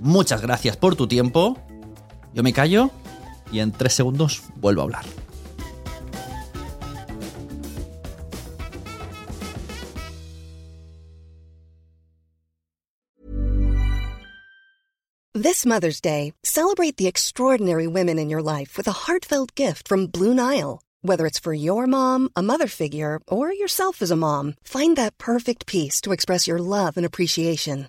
Muchas gracias por tu tiempo. Yo me callo y en tres segundos vuelvo a hablar. This Mother's Day, celebrate the extraordinary women in your life with a heartfelt gift from Blue Nile. Whether it's for your mom, a mother figure, or yourself as a mom, find that perfect piece to express your love and appreciation.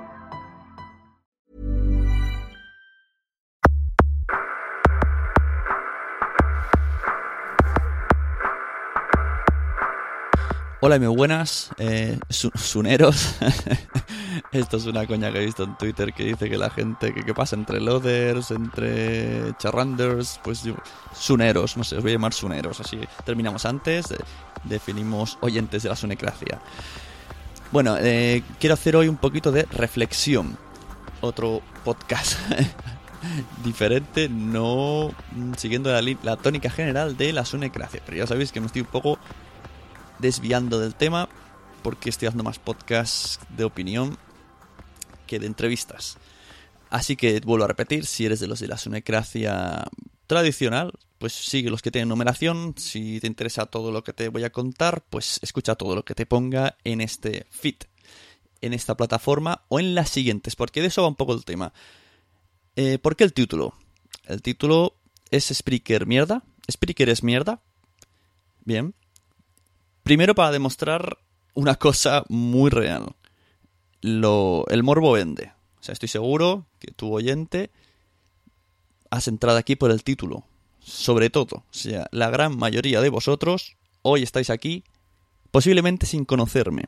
Hola y muy buenas, eh, su- suneros. Esto es una coña que he visto en Twitter que dice que la gente que, pasa entre loaders, entre charranders, pues yo- suneros, no sé, os voy a llamar suneros. Así terminamos antes, eh, definimos oyentes de la sunecracia. Bueno, eh, quiero hacer hoy un poquito de reflexión. Otro podcast diferente, no mm, siguiendo la, la tónica general de la sunecracia. Pero ya sabéis que me estoy un poco desviando del tema porque estoy haciendo más podcasts de opinión que de entrevistas. Así que vuelvo a repetir, si eres de los de la sunecracia tradicional, pues sigue los que tienen numeración. Si te interesa todo lo que te voy a contar, pues escucha todo lo que te ponga en este feed, en esta plataforma o en las siguientes, porque de eso va un poco el tema. Eh, ¿Por qué el título? El título es Spreaker mierda. Spreaker es mierda. Bien. Primero para demostrar una cosa muy real. Lo, el morbo vende. O sea, estoy seguro que tu oyente has entrado aquí por el título. Sobre todo. O sea, la gran mayoría de vosotros hoy estáis aquí posiblemente sin conocerme.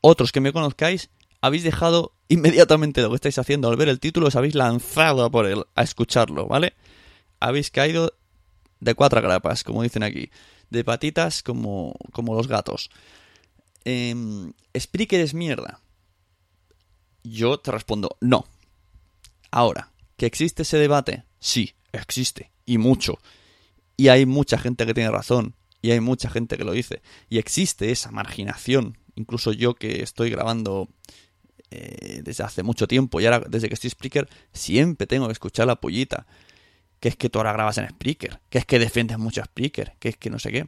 Otros que me conozcáis habéis dejado inmediatamente lo que estáis haciendo al ver el título, os habéis lanzado por él, a escucharlo, ¿vale? Habéis caído de cuatro grapas, como dicen aquí. De patitas como, como los gatos. Eh, Spreaker es mierda. Yo te respondo, no. Ahora, ¿que existe ese debate? Sí, existe. Y mucho. Y hay mucha gente que tiene razón. Y hay mucha gente que lo dice. Y existe esa marginación. Incluso yo que estoy grabando eh, desde hace mucho tiempo y ahora desde que estoy Spreaker, siempre tengo que escuchar la pollita. Que es que tú ahora grabas en Spreaker. Que es que defiendes mucho a Spreaker. Que es que no sé qué.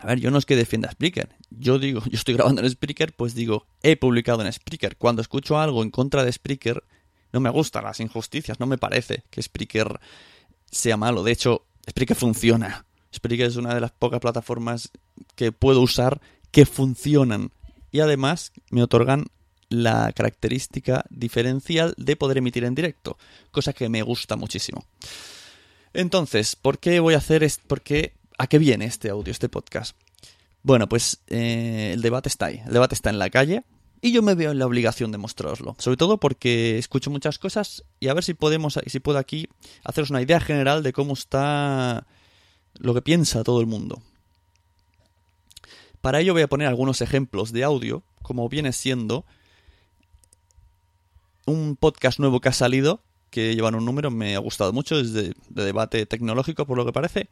A ver, yo no es que defienda a Spreaker. Yo digo, yo estoy grabando en Spreaker, pues digo, he publicado en Spreaker. Cuando escucho algo en contra de Spreaker, no me gustan las injusticias. No me parece que Spreaker sea malo. De hecho, Spreaker funciona. Spreaker es una de las pocas plataformas que puedo usar que funcionan. Y además me otorgan la característica diferencial de poder emitir en directo. Cosa que me gusta muchísimo. Entonces, ¿por qué voy a hacer esto? ¿Por qué? ¿A qué viene este audio, este podcast? Bueno, pues eh, el debate está ahí. El debate está en la calle. Y yo me veo en la obligación de mostraroslo. Sobre todo porque escucho muchas cosas y a ver si podemos, si puedo aquí haceros una idea general de cómo está lo que piensa todo el mundo. Para ello voy a poner algunos ejemplos de audio, como viene siendo un podcast nuevo que ha salido, que llevan un número, me ha gustado mucho, es de, debate tecnológico por lo que parece,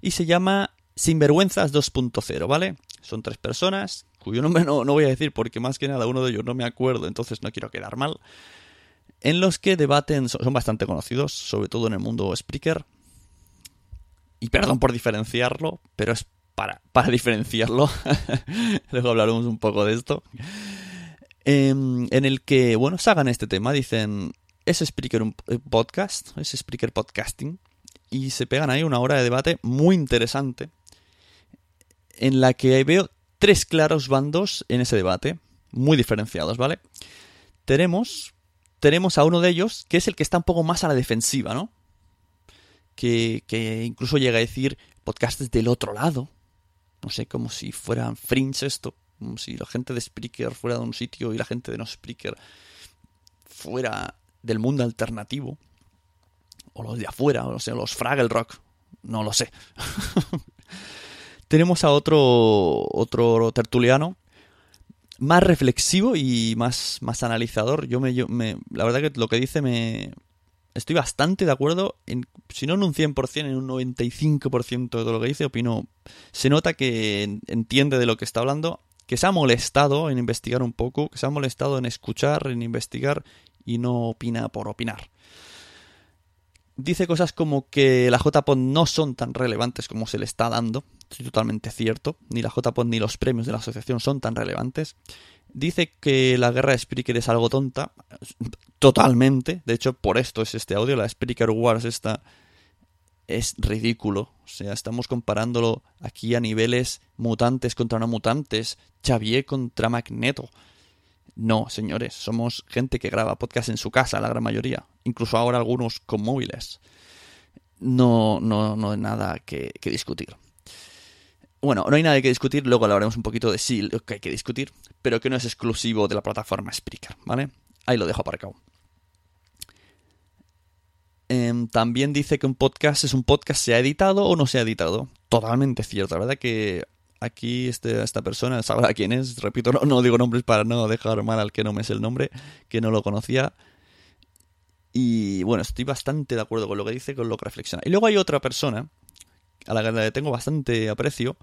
y se llama Sinvergüenzas 2.0, ¿vale? Son tres personas, cuyo nombre no, no voy a decir porque más que nada uno de ellos no me acuerdo, entonces no quiero quedar mal, en los que debaten, son bastante conocidos, sobre todo en el mundo Spreaker, y perdón por diferenciarlo, pero es para, para diferenciarlo, luego hablaremos un poco de esto, em, en el que, bueno, hagan este tema, dicen, es Spreaker un podcast, es Spreaker podcasting, y se pegan ahí una hora de debate muy interesante, en la que veo tres claros bandos en ese debate, muy diferenciados, ¿vale? Tenemos, tenemos a uno de ellos, que es el que está un poco más a la defensiva, ¿no? Que, que incluso llega a decir podcasts del otro lado, no sé, como si fueran fringe esto, como si la gente de Spreaker fuera de un sitio y la gente de no Spreaker fuera del mundo alternativo, o los de afuera, o sea, los Fraggle Rock, no lo sé. Tenemos a otro, otro tertuliano más reflexivo y más, más analizador. Yo me, yo me, la verdad que lo que dice me, estoy bastante de acuerdo, en, si no en un 100%, en un 95% de todo lo que dice, opino, se nota que entiende de lo que está hablando, que se ha molestado en investigar un poco, que se ha molestado en escuchar, en investigar y no opina por opinar. Dice cosas como que la JPOD no son tan relevantes como se le está dando, es totalmente cierto, ni la JPOD ni los premios de la asociación son tan relevantes. Dice que la guerra de Spreaker es algo tonta. Totalmente. De hecho, por esto es este audio. La Spreaker Wars esta es ridículo. O sea, estamos comparándolo aquí a niveles mutantes contra no mutantes. Xavier contra Magneto. No, señores, somos gente que graba podcast en su casa, la gran mayoría. Incluso ahora algunos con móviles. No, no, no hay nada que, que discutir. Bueno, no hay nada que discutir, luego hablaremos un poquito de sí, lo que hay que discutir, pero que no es exclusivo de la plataforma Spreaker, ¿vale? Ahí lo dejo aparcado. Eh, también dice que un podcast es un podcast, ¿se ha editado o no se ha editado? Totalmente cierto, la verdad que aquí este, esta persona sabrá quién es, repito, no, no digo nombres para no dejar mal al que no me es el nombre, que no lo conocía. Y bueno, estoy bastante de acuerdo con lo que dice, con lo que reflexiona. Y luego hay otra persona a la que le tengo bastante aprecio,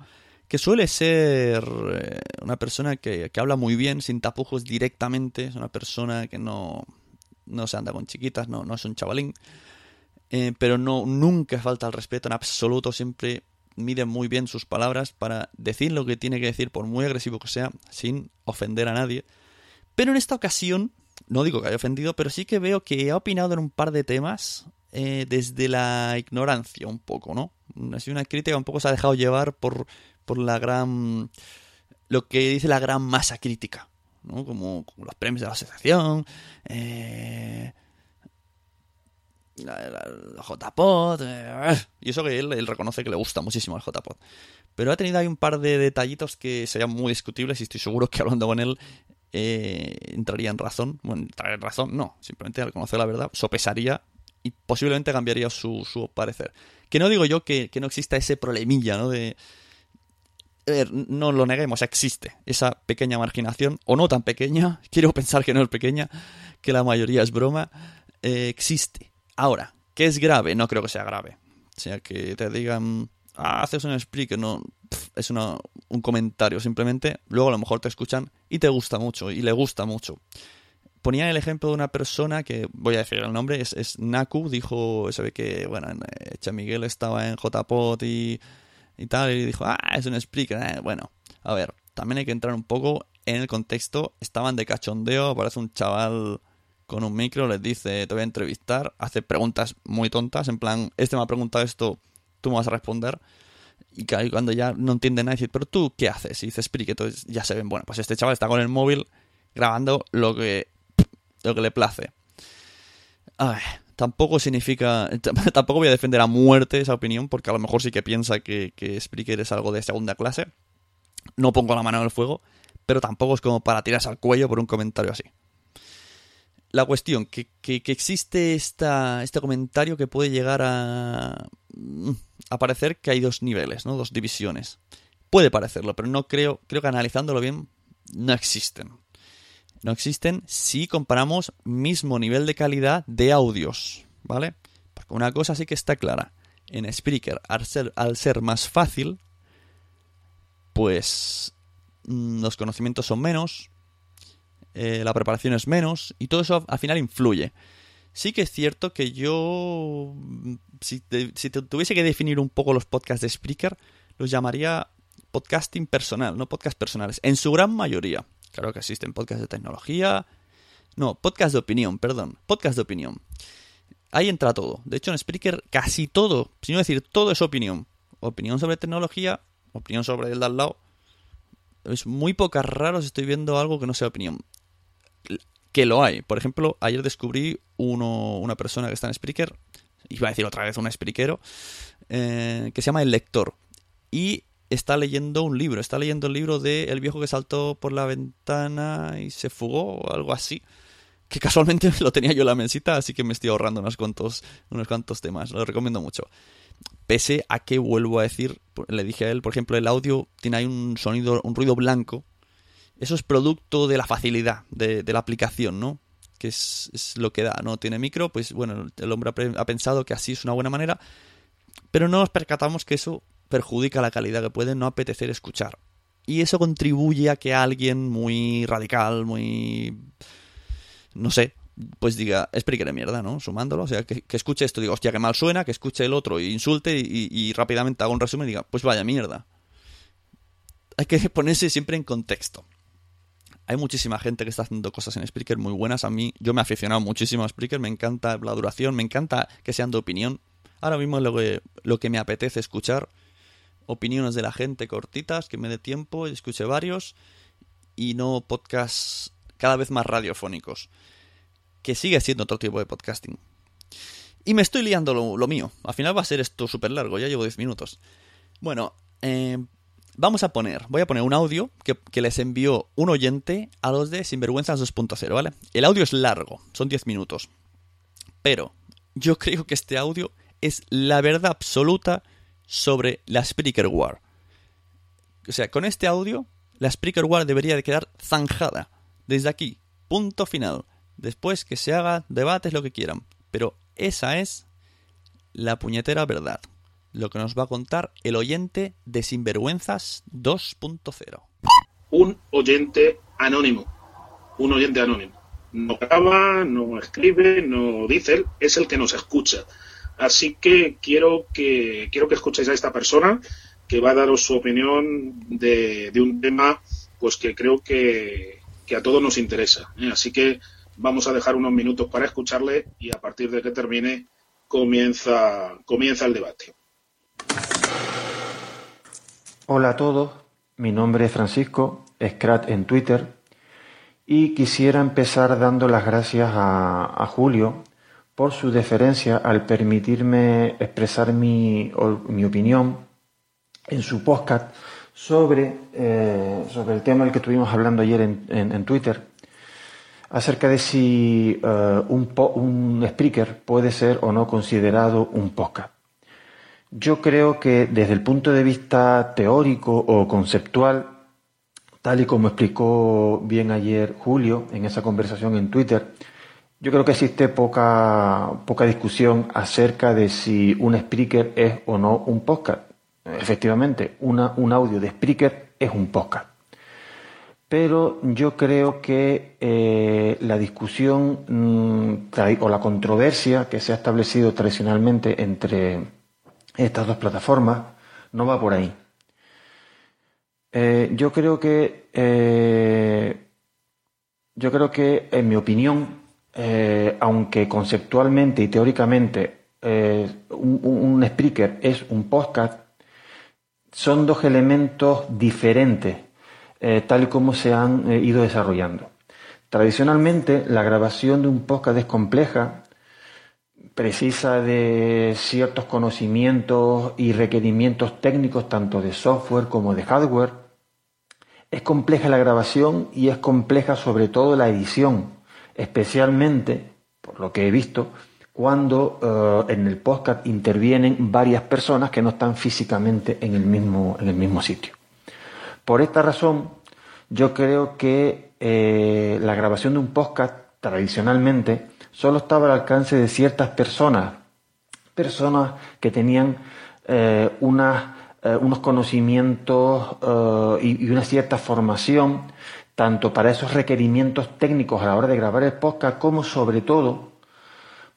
que suele ser eh, una persona que, habla muy bien, sin tapujos directamente, es una persona que no, no se anda con chiquitas, no, no es un chavalín, eh, pero no, nunca falta el respeto en absoluto, siempre mide muy bien sus palabras para decir lo que tiene que decir, por muy agresivo que sea, sin ofender a nadie. Pero en esta ocasión, no digo que haya ofendido, pero sí que veo que ha opinado en un par de temas eh, desde la ignorancia un poco, ¿no? Ha sido una crítica un poco se ha dejado llevar por, por la gran... lo que dice la gran masa crítica, ¿no? Como, los premios de la asociación, eh, JPod, eh, y eso que él, reconoce que le gusta muchísimo el JPod. Pero ha tenido ahí un par de detallitos que serían muy discutibles y estoy seguro que hablando con él eh, entraría en razón. Bueno, entraría en razón, no, simplemente al conocer la verdad, sopesaría y posiblemente cambiaría su, su parecer. Que no digo yo que, no exista ese problemilla, ¿no? De... no lo neguemos, existe esa pequeña marginación, o no tan pequeña, quiero pensar que no es pequeña, que la mayoría es broma, eh, existe. Ahora, ¿qué es grave? No creo que sea grave. O sea, que te digan, ah, haces un speak, no, es una, un comentario, simplemente, luego a lo mejor te escuchan y te gusta mucho, y le gusta mucho ponía el ejemplo de una persona que, voy a decir el nombre, es, es Naku, dijo, se ve que, bueno, Echa Miguel estaba en JPOT y, y tal, y dijo, ah, es un speaker, eh, bueno, a ver, también hay que entrar un poco en el contexto, estaban de cachondeo, aparece un chaval con un micro, les dice, te voy a entrevistar, hace preguntas muy tontas, en plan, este me ha preguntado esto, tú me vas a responder, y cuando ya no entiende nada, dice, pero tú, ¿qué haces? Y dice, Spreaker, entonces ya se ven, bueno, pues este chaval está con el móvil grabando lo que lo que le place. tampoco significa. Tampoco voy a defender a muerte esa opinión, porque a lo mejor sí que piensa que, que Spreaker es algo de segunda clase. No pongo la mano en el fuego, pero tampoco es como para tirarse al cuello por un comentario así. La cuestión, que, que, existe esta, este comentario que puede llegar a, mm, a parecer que hay dos niveles, ¿no? Dos divisiones. Puede parecerlo, pero no creo, creo que analizándolo bien, no existen. No existen si comparamos mismo nivel de calidad de audios, ¿vale? Porque una cosa sí que está clara. En Spreaker, al ser, al ser más fácil, pues mm, los conocimientos son menos, eh, la preparación es menos y todo eso al final influye. Sí que es cierto que yo, mm, si, tuviese que definir un poco los podcasts de Spreaker, los llamaría podcasting personal, no podcast personales, en su gran mayoría. Claro que existen podcasts de tecnología, no, podcast de opinión, perdón, podcast de opinión. Ahí entra todo. De hecho, en Spreaker casi todo, si no decir todo es opinión. Opinión sobre tecnología, opinión sobre el de al lado. Es muy pocas raros estoy viendo algo que no sea opinión que lo hay. Por ejemplo, ayer descubrí uno, una persona que está en Spreaker, iba a decir otra vez un Spreakero, eh, que se llama El Lector. Y está leyendo un libro, está leyendo el libro de El viejo que saltó por la ventana y se fugó o algo así. Que casualmente lo tenía yo en la mesita, así que me estoy ahorrando unos cuantos, unos cuantos temas. Lo recomiendo mucho. Pese a que vuelvo a decir, le dije a él, por ejemplo, el audio tiene ahí un sonido, un ruido blanco eso es producto de la facilidad de, la aplicación, ¿no? Que es, lo que da, ¿no? Tiene micro, pues bueno, el hombre ha, pensado que así es una buena manera, pero no nos percatamos que eso perjudica la calidad que puede no apetecer escuchar. Y eso contribuye a que alguien muy radical, muy... no sé, pues diga, es de mierda, ¿no? Sumándolo, o sea, que, escuche esto, diga, hostia, que mal suena, que escuche el otro, e insulte y, y rápidamente haga un resumen y diga, pues vaya mierda. Hay que ponerse siempre en contexto hay muchísima gente que está haciendo cosas en Spreaker muy buenas. A mí, yo me he aficionado muchísimo a Spreaker, me encanta la duración, me encanta que sean de opinión. Ahora mismo lo que, lo que me apetece escuchar, opiniones de la gente cortitas, que me dé tiempo, y escuche varios, y no podcasts cada vez más radiofónicos, que sigue siendo otro tipo de podcasting. Y me estoy liando lo, lo mío. Al final va a ser esto súper largo, ya llevo 10 minutos. Bueno, eh, Vamos a poner, voy a poner un audio que, les envió un oyente a los de Sinvergüenzas 2.0, ¿vale? El audio es largo, son 10 minutos. Pero yo creo que este audio es la verdad absoluta sobre la Spreaker War. O sea, con este audio, la Spreaker War debería de quedar zanjada. Desde aquí, punto final. Después que se haga debates, lo que quieran. Pero esa es la puñetera verdad lo que nos va a contar el oyente de Sinvergüenzas 2.0. Un oyente anónimo. Un oyente anónimo. No graba, no escribe, no dice, es el que nos escucha. Así que quiero que quiero que escuchéis a esta persona que va a daros su opinión de, un tema pues que creo que, a todos nos interesa. ¿eh? Así que vamos a dejar unos minutos para escucharle y a partir de que termine comienza, comienza el debate. Hola a todos, mi nombre es Francisco, Scrat en Twitter, y quisiera empezar dando las gracias a, Julio por su deferencia al permitirme expresar mi, opinión en su podcast sobre, eh, sobre el tema del que estuvimos hablando ayer en, Twitter, acerca de si eh, un, un speaker puede ser o no considerado un podcast. Yo creo que desde el punto de vista teórico o conceptual, tal y como explicó bien ayer Julio en esa conversación en Twitter, yo creo que existe poca, poca discusión acerca de si un speaker es o no un podcast. Efectivamente, un audio de speaker es un podcast. Pero yo creo que eh, la discusión mm, o la controversia que se ha establecido tradicionalmente entre estas dos plataformas, no va por ahí. Eh, yo creo que, eh, yo creo que, en mi opinión, eh, aunque conceptualmente y teóricamente un, speaker es un podcast, son dos elementos diferentes, tal y como se han ido desarrollando. Tradicionalmente, la grabación de un podcast es compleja precisa de ciertos conocimientos y requerimientos técnicos tanto de software como de hardware. Es compleja la grabación y es compleja sobre todo la edición, especialmente, por lo que he visto, cuando eh, en el podcast intervienen varias personas que no están físicamente en el mismo, en el mismo sitio. Por esta razón, yo creo que eh, la grabación de un podcast tradicionalmente solo estaba al alcance de ciertas personas, personas que tenían eh, unos conocimientos y, y una cierta formación, tanto para esos requerimientos técnicos a la hora de grabar el podcast, como sobre todo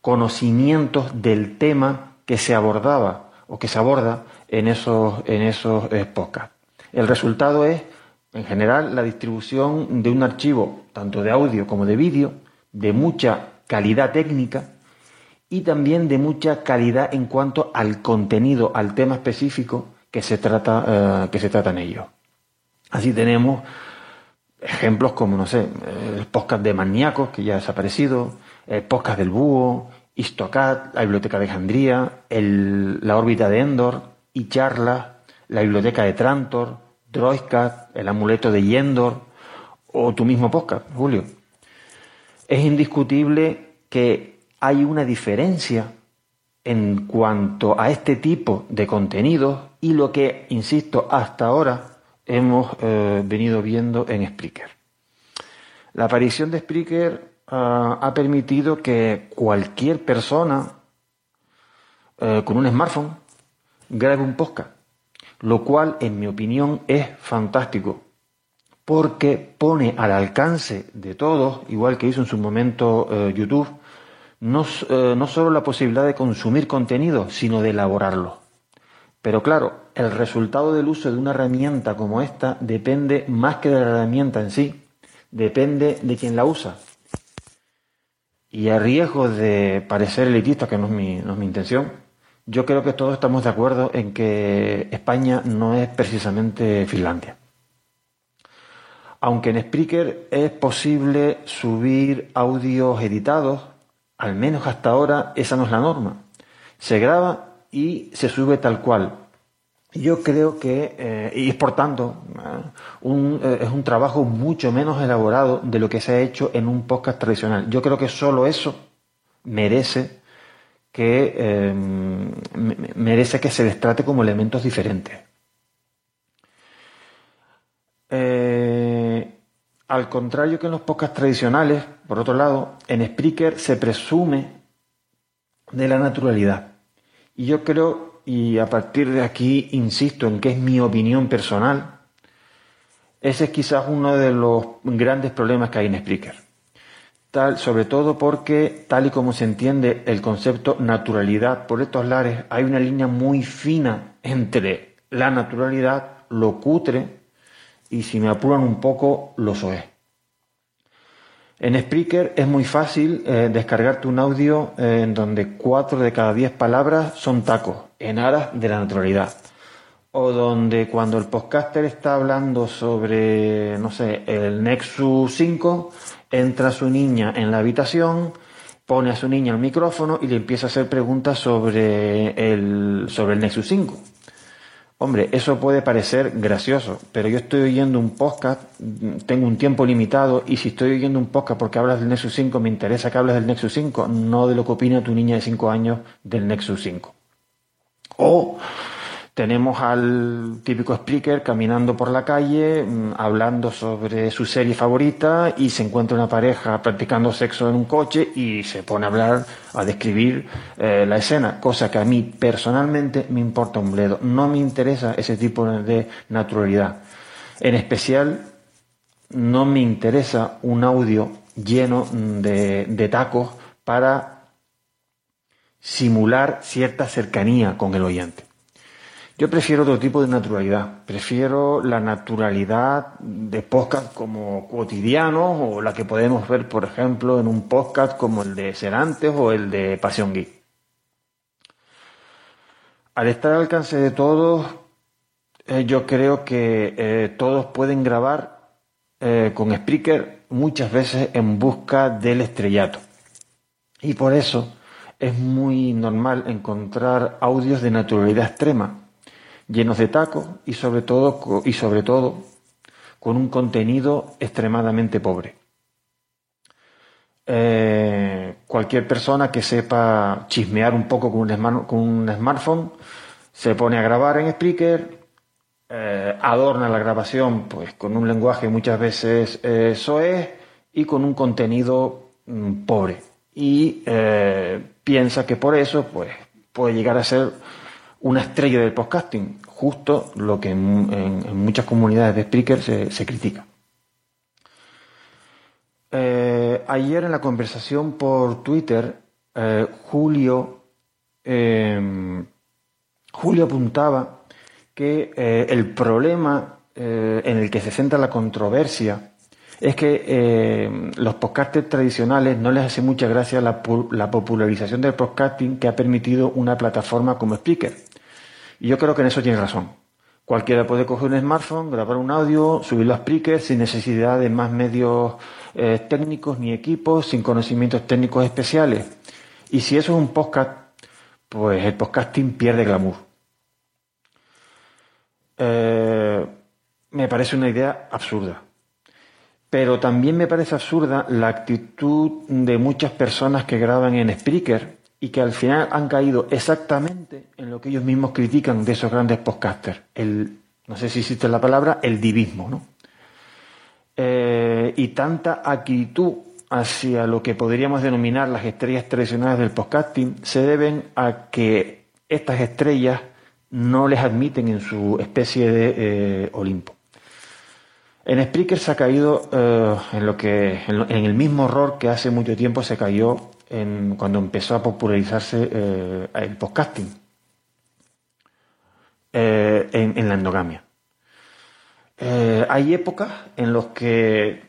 conocimientos del tema que se abordaba o que se aborda en esos, en esos eh, podcasts. El resultado es, en general, la distribución de un archivo, tanto de audio como de vídeo, de mucha calidad técnica y también de mucha calidad en cuanto al contenido, al tema específico que se trata, eh, que se trata en ello. Así tenemos ejemplos como, no sé, el podcast de Maníacos, que ya ha desaparecido, el podcast del Búho, Istocad, la biblioteca de Alejandría, la órbita de Endor, y Charla, la biblioteca de Trantor, Droidcat, el amuleto de Yendor, o tu mismo podcast, Julio. Es indiscutible que hay una diferencia en cuanto a este tipo de contenidos y lo que, insisto, hasta ahora hemos eh, venido viendo en Spreaker. La aparición de Spreaker Ah, ha permitido que cualquier persona eh, con un smartphone grabe un podcast, lo cual en mi opinión es fantástico, porque pone al alcance de todos, igual que hizo en su momento eh, YouTube, no, eh, no solo la posibilidad de consumir contenido, sino de elaborarlo. Pero claro, el resultado del uso de una herramienta como esta depende más que de la herramienta en sí, depende de quien la usa. Y a riesgo de parecer elitista, que no es, mi, no es mi intención, yo creo que todos estamos de acuerdo en que España no es precisamente Finlandia. Aunque en Spreaker es posible subir audios editados, al menos hasta ahora esa no es la norma. Se graba y se sube tal cual, yo creo que, eh, y es por tanto, un, eh, es un trabajo mucho menos elaborado de lo que se ha hecho en un podcast tradicional. Yo creo que solo eso merece que, merece que se les trate como elementos diferentes. Eh, al contrario que en los podcasts tradicionales, por otro lado, en Spreaker se presume de la naturalidad. Y yo creo y a partir de aquí insisto en que es mi opinión personal, ese es quizás uno de los grandes problemas que hay en Spreaker. Tal, sobre todo porque, tal y como se entiende el concepto naturalidad por estos lares, hay una línea muy fina entre la naturalidad, lo cutre y, si me apuran un poco, lo soez. En Spreaker es muy fácil eh, descargarte un audio eh, en donde cuatro de cada diez palabras son tacos, en aras de la naturalidad. O donde cuando el podcaster está hablando sobre, no sé, el Nexus 5, entra su niña en la habitación, pone a su niña el micrófono y le empieza a hacer preguntas sobre el, sobre el Nexus 5. Hombre, eso puede parecer gracioso, pero yo estoy oyendo un podcast, tengo un tiempo limitado y si estoy oyendo un podcast porque hablas del Nexus 5, me interesa que hables del Nexus 5, no de lo que opina tu niña de 5 años del Nexus 5. O tenemos al típico speaker caminando por la calle, mm, hablando sobre su serie favorita y se encuentra una pareja practicando sexo en un coche y se pone a hablar, a describir eh, la escena, cosa que a mí personalmente me importa un bledo. No me interesa ese tipo de naturalidad. En especial, no me interesa un audio lleno de, de tacos para simular cierta cercanía con el oyente. Yo prefiero otro tipo de naturalidad. Prefiero la naturalidad de podcast como cotidianos o la que podemos ver, por ejemplo, en un podcast como el de Serantes o el de Pasión Geek. Al estar al alcance de todos, eh, yo creo que eh, todos pueden grabar eh, con Spreaker muchas veces en busca del estrellato. Y por eso es muy normal encontrar audios de naturalidad extrema, llenos de tacos y sobre todo, y sobre todo con un contenido extremadamente pobre. Eh, cualquier persona que sepa chismear un poco con un, smartphone se pone a grabar en Spreaker, eh, adorna la grabación pues con un lenguaje muchas veces eh, soez y con un contenido mm, pobre y piensa que por eso pues puede llegar a ser una estrella del podcasting, justo lo que en, muchas comunidades de Spreaker se critica. Eh, ayer en la conversación por Twitter, eh, Julio, em, Julio apuntaba que eh, el problema en el que se centra la controversia es que los podcasters tradicionales no les hace mucha gracia la, la, popularización del podcasting que ha permitido una plataforma como Spreaker. Y yo creo que en eso tiene razón. Cualquiera puede coger un smartphone, grabar un audio, subirlo a Spreaker sin necesidad de más medios eh, técnicos ni equipos, sin conocimientos técnicos especiales. Y si eso es un podcast, pues el podcasting pierde glamour. Eh, me parece una idea absurda. Pero también me parece absurda la actitud de muchas personas que graban en Spreaker y que al final han caído exactamente en lo que ellos mismos critican de esos grandes podcasters. El, no sé si existe la palabra, el divismo, ¿no? Eh, y tanta actitud hacia lo que podríamos denominar las estrellas tradicionales del podcasting se deben a que estas estrellas no les admiten en su especie de eh, Olimpo. En Spreaker se ha caído eh, en, lo que, en, el mismo error que hace mucho tiempo se cayó en, cuando empezó a popularizarse el podcasting en la endogamia. Eh, hay épocas en las que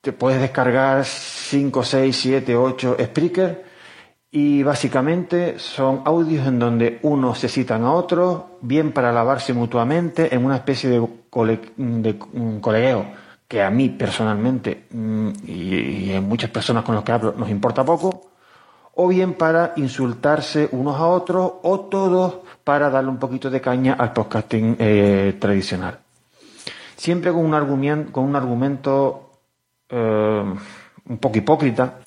te puedes descargar 5, 6, 7, 8 Spreaker y básicamente son audios en donde unos se citan a otros, bien para alabarse mutuamente en una especie de, colegueo que a mí personalmente mm, y, en muchas personas con las que hablo nos importa poco, o bien para insultarse unos a otros o todos para darle un poquito de caña al podcasting eh, tradicional siempre con un argumento, con un argumento eh, un poco hipócrita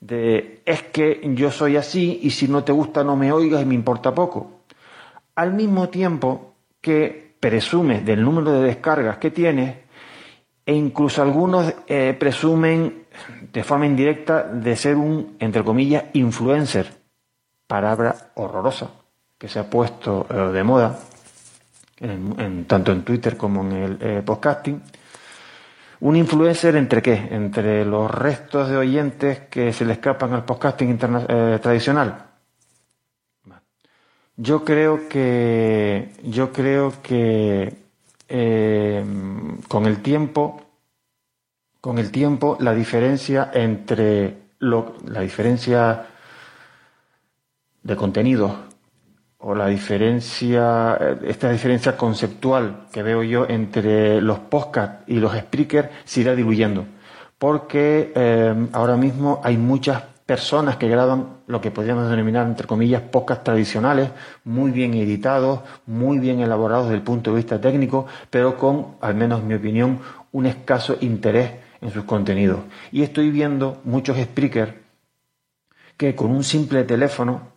de es que yo soy así y si no te gusta no me oigas y me importa poco. Al mismo tiempo que presumes del número de descargas que tienes e incluso algunos eh, presumen de forma indirecta de ser un, entre comillas, influencer, palabra horrorosa que se ha puesto eh, de moda tanto en Twitter como en el eh, podcasting. Un influencer entre qué? Entre los restos de oyentes que se le escapan al podcasting tradicional. Yo creo que yo creo que eh, con el tiempo con el tiempo la diferencia entre lo, la diferencia de contenido o la diferencia, esta diferencia conceptual que veo yo entre los podcasts y los speakers se irá diluyendo. Porque eh, ahora mismo hay muchas personas que graban lo que podríamos denominar, entre comillas, podcasts tradicionales, muy bien editados, muy bien elaborados desde el punto de vista técnico, pero con, al menos en mi opinión, un escaso interés en sus contenidos. Y estoy viendo muchos speakers que con un simple teléfono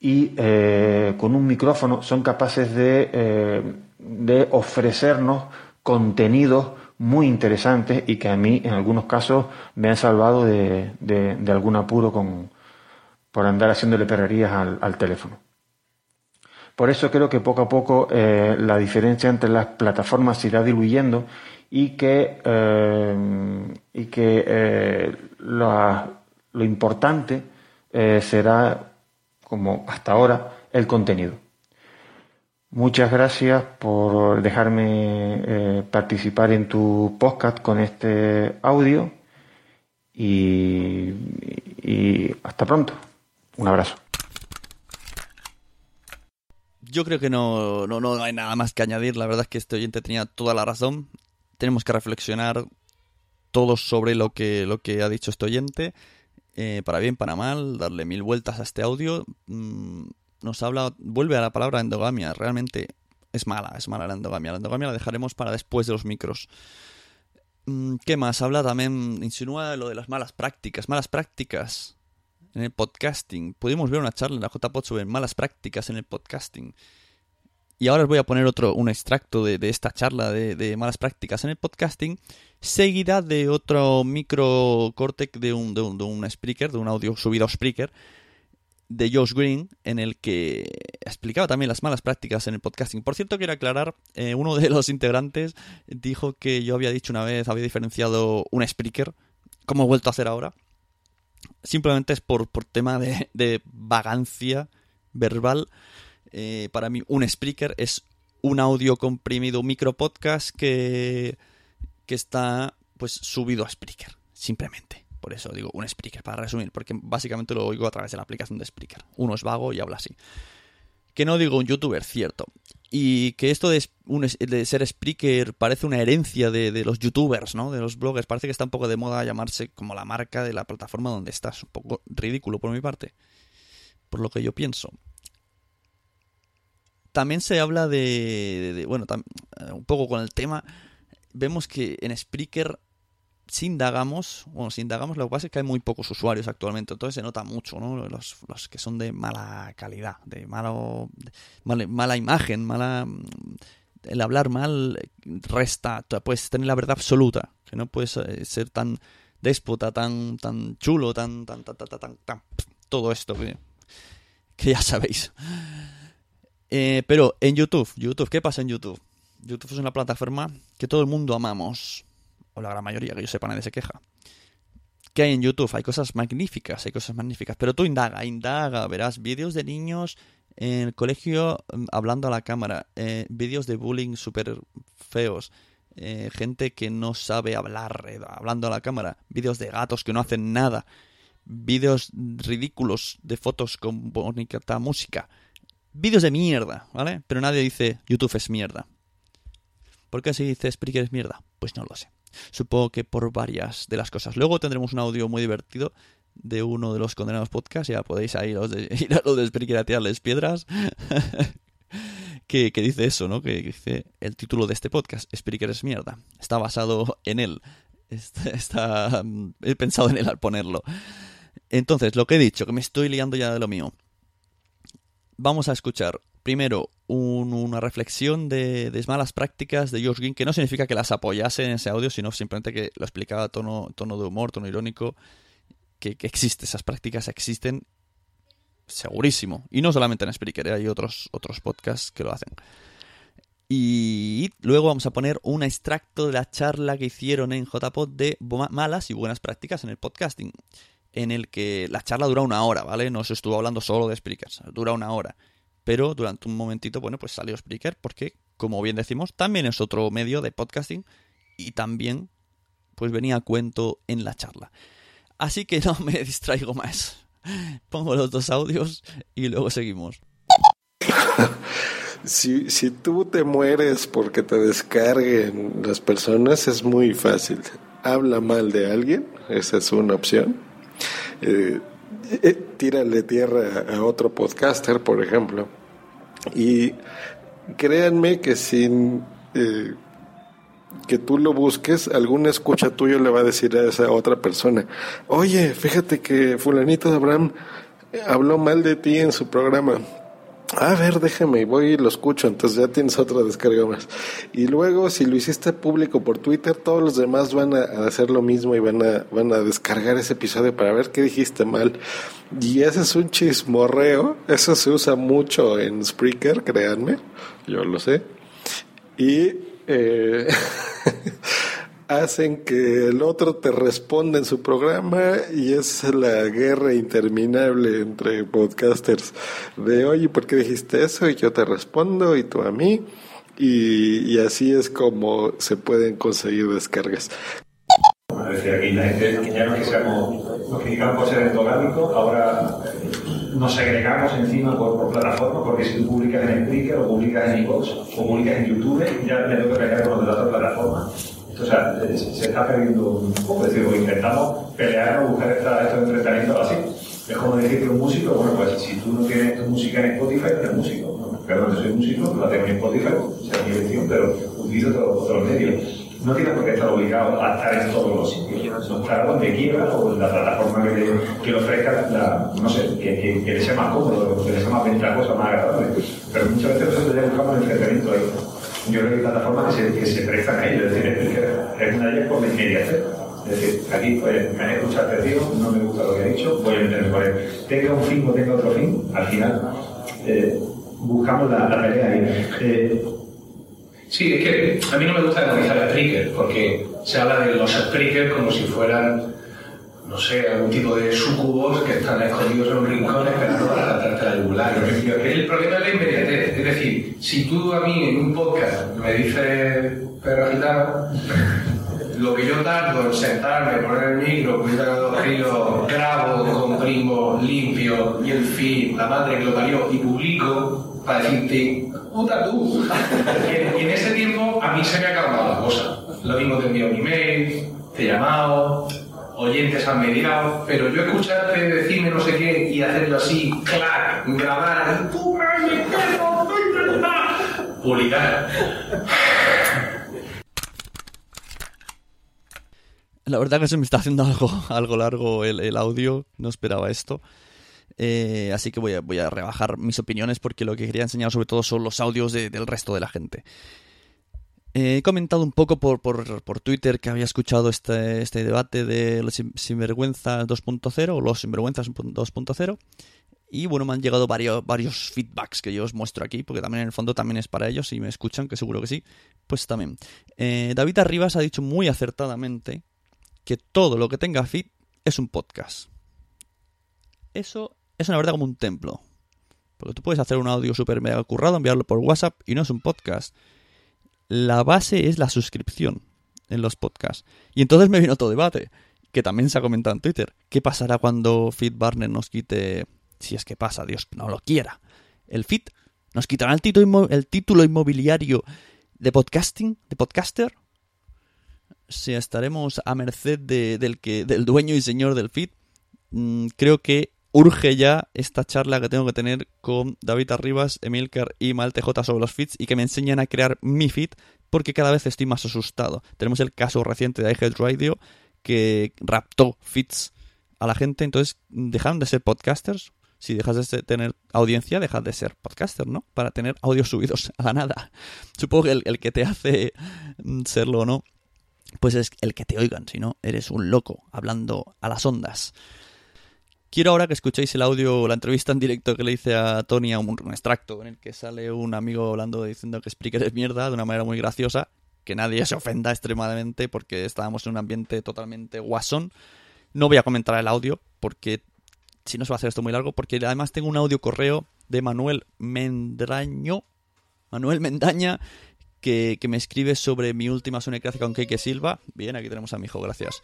y eh, con un micrófono son capaces de, eh, de, ofrecernos contenidos muy interesantes y que a mí en algunos casos me han salvado de, de, algún apuro con, por andar haciéndole perrerías al, teléfono. Por eso creo que poco a poco eh, la diferencia entre las plataformas se irá diluyendo y que, y que lo importante será como hasta ahora el contenido. Muchas gracias por dejarme eh, participar en tu podcast con este audio y, hasta pronto. Un abrazo. Yo creo que no, no, no hay nada más que añadir. La verdad es que este oyente tenía toda la razón. Tenemos que reflexionar todos sobre lo que, lo que ha dicho este oyente eh, para bien, para mal, darle mil vueltas a este audio. Mm, nos habla, vuelve a la palabra endogamia. Realmente es mala, es mala la endogamia. La endogamia la dejaremos para después de los micros. Mm, ¿Qué más? Habla también, insinúa lo de las malas prácticas. Malas prácticas en el podcasting. Pudimos ver una charla en la JPod sobre malas prácticas en el podcasting. Y ahora os voy a poner otro, un extracto de, esta charla de, malas prácticas en el podcasting, seguida de otro micro corte de un, de un, de un speaker, de un audio subido a Spreaker, de Josh Green, en el que explicaba también las malas prácticas en el podcasting. Por cierto, quiero aclarar, eh, uno de los integrantes dijo que yo había dicho una vez, había diferenciado un Spreaker, como he vuelto a hacer ahora. Simplemente es por, por tema de, de vagancia verbal eh, para mí, un Spreaker es un audio comprimido, un micro podcast que, que está pues subido a Spreaker, simplemente. Por eso digo un Spreaker, para resumir, porque básicamente lo oigo a través de la aplicación de Spreaker. Uno es vago y habla así. Que no digo un youtuber, cierto. Y que esto de, ser Spreaker parece una herencia de, de, los youtubers, ¿no? De los bloggers. Parece que está un poco de moda llamarse como la marca de la plataforma donde estás. Un poco ridículo por mi parte. Por lo que yo pienso también se habla de, bueno, eh, un poco con el tema, vemos que en Spreaker si indagamos, bueno, si indagamos, lo que pasa es que hay muy pocos usuarios actualmente, entonces se nota mucho, ¿no? Los, los que son de mala calidad, de malo, mala, imagen, mala... El hablar mal resta, puedes tener la verdad absoluta, que no puedes eh, ser tan déspota, tan, tan chulo, tan, tan, tan, tan, tan, tan, todo esto que, que ya sabéis. Eh, pero en YouTube, YouTube, ¿qué pasa en YouTube? YouTube es una plataforma que todo el mundo amamos, o la gran mayoría, que yo sepa, nadie se queja. ¿Qué hay en YouTube? Hay cosas magníficas, hay cosas magníficas, pero tú indaga, indaga, verás vídeos de niños en el colegio mm, hablando a la cámara, eh, vídeos de bullying súper feos, eh, gente que no sabe hablar hablando a la cámara, vídeos de gatos que no hacen nada, vídeos ridículos de fotos con bonita música, vídeos de mierda, ¿vale? Pero nadie dice YouTube es mierda. ¿Por qué se dice Spreaker es mierda? Pues no lo sé. Supongo que por varias de las cosas. Luego tendremos un audio muy divertido de uno de los condenados podcasts. Ya podéis ir, ir a los de a tirarles piedras. que, dice eso, ¿no? Que dice el título de este podcast, Spreaker es mierda. Está basado en él. está, he pensado en él al ponerlo. Entonces, lo que he dicho, que me estoy liando ya de lo mío vamos a escuchar primero una reflexión de, malas prácticas de Josh Green, que no significa que las apoyase en ese audio, sino simplemente que lo explicaba a tono, tono de humor, tono irónico, que, que existe, esas prácticas existen segurísimo. Y no solamente en Spreaker, ¿eh? hay otros, otros podcasts que lo hacen. Y luego vamos a poner un extracto de la charla que hicieron en JPod de malas y buenas prácticas en el podcasting en el que la charla dura una hora, ¿vale? No se estuvo hablando solo de Spreakers, dura una hora. Pero durante un momentito, bueno, pues salió Spreaker porque, como bien decimos, también es otro medio de podcasting y también, pues venía a cuento en la charla. Así que no me distraigo más. Pongo los dos audios y luego seguimos. Si, si tú te mueres porque te descarguen las personas, es muy fácil. Habla mal de alguien, esa es una opción eh, tírale tierra a otro podcaster, por ejemplo. Y créanme que sin eh, que tú lo busques, alguna escucha tuyo le va a decir a esa otra persona, oye, fíjate que fulanito de Abraham habló mal de ti en su programa a ver, déjame, voy y lo escucho, entonces ya tienes otra descarga más. Y luego, si lo hiciste público por Twitter, todos los demás van a, hacer lo mismo y van a, van a descargar ese episodio para ver qué dijiste mal. Y ese es un chismorreo, eso se usa mucho en Spreaker, créanme, yo lo sé. Y eh, hacen que el otro te responda en su programa y es la guerra interminable entre podcasters de oye, ¿por qué dijiste eso? Y yo te respondo y tú a mí y, así es como se pueden conseguir descargas. Decía aquí la gente ya no es que seamos, nos criticamos por ser endogámico, ahora nos segregamos encima por, por plataformas, porque si tú publicas en Spreaker o publicas en iVoox o publicas en YouTube, ya tengo que pegar con los de la otra plataforma O sea, eh, se está perdiendo un poco, es decir, intentamos pelearnos, buscar esta, estos entretenimientos así. Es como decir que un músico, bueno, pues si tú no tienes tu música en Spotify, no eres músico. ¿no? Perdón, yo soy músico, la tengo en Spotify, sea mi elección, pero utilizo otros otros medios. No tienes por qué estar obligado a estar en todos los sitios. No estar donde quieras o en la plataforma que, te, que ofrezca, la, no sé, que, que, que le sea más cómodo, que le sea más ventajosa, más agradable. Pero muchas veces nosotros ya buscamos el entretenimiento ahí. Yo creo que hay plataformas que se, que se prestan a ello, es decir, es, una de ellas por la inmediatez. Es decir, aquí pues, me han escuchado tío, no me gusta lo que ha dicho, voy a meterme por él. Tenga un fin o tenga otro fin, al final eh, buscamos la, la pelea ahí. Eh, Sí, es que a mí no me gusta demonizar a Spreaker, porque se habla de los Spreaker como si fueran, no sé, algún tipo de sucubos que están escondidos en un rincón esperando para cantarte la yugular. El problema es la inmediatez. Es decir, si tú a mí en un podcast me dices perro gitano, lo que yo tardo en sentarme, poner el micro, cuidar los giros, grabo, comprimo, limpio, y el feed, la madre que lo parió, y publico para decirte, puta tú. En, y en ese tiempo a mí se me ha acabado la cosa. Lo mismo te envío un email, te he llamado, oyentes han mediado, pero yo escucharte decirme no sé qué y hacerlo así, clac, grabar, ¡tú, mi perro, publicar. La verdad que se me está haciendo algo, algo largo el, el audio, no esperaba esto. Eh, así que voy a, voy a rebajar mis opiniones porque lo que quería enseñar sobre todo son los audios de- del resto de la gente. Eh, he comentado un poco por, por, por Twitter que había escuchado este, este debate de los sin- Sinvergüenzas 2.0 o los Sinvergüenzas 2.0 y bueno, me han llegado varios, varios feedbacks que yo os muestro aquí porque también en el fondo también es para ellos y me escuchan, que seguro que sí, pues también. Eh, David Arribas ha dicho muy acertadamente que todo lo que tenga feed es un podcast. Eso es una verdad como un templo. Porque tú puedes hacer un audio súper mega currado, enviarlo por WhatsApp y no es un podcast. La base es la suscripción en los podcasts. Y entonces me vino otro debate, que también se ha comentado en Twitter. ¿Qué pasará cuando FeedBurner nos quite, si es que pasa, Dios no lo quiera, el feed? ¿Nos quitará el título, inmobiliario de podcasting, de podcaster? Si estaremos a merced de- del, del dueño y señor del feed, mm, creo que urge ya esta charla que tengo que tener con David Arribas, Emilcar y Malte J sobre los feeds y que me enseñen a crear mi feed porque cada vez estoy más asustado. Tenemos el caso reciente de iHead Radio que raptó feeds a la gente, entonces dejan de ser podcasters. Si dejas de tener audiencia, dejas de ser podcaster, ¿no? Para tener audios subidos a la nada. Supongo que el, el que te hace mm, serlo o no, pues es el que te oigan, si no, eres un loco hablando a las ondas. Quiero ahora que escuchéis el audio, la entrevista en directo que le hice a Tony, a un, extracto en el que sale un amigo hablando diciendo que Spreaker es mierda de una manera muy graciosa, que nadie se ofenda extremadamente porque estábamos en un ambiente totalmente guasón. No voy a comentar el audio porque si no se va a hacer esto muy largo, porque además tengo un audio correo de Manuel Mendraño, Manuel Mendaña, que, me escribe sobre mi última sonecracia con Keike Silva. Bien, aquí tenemos a mi hijo, gracias.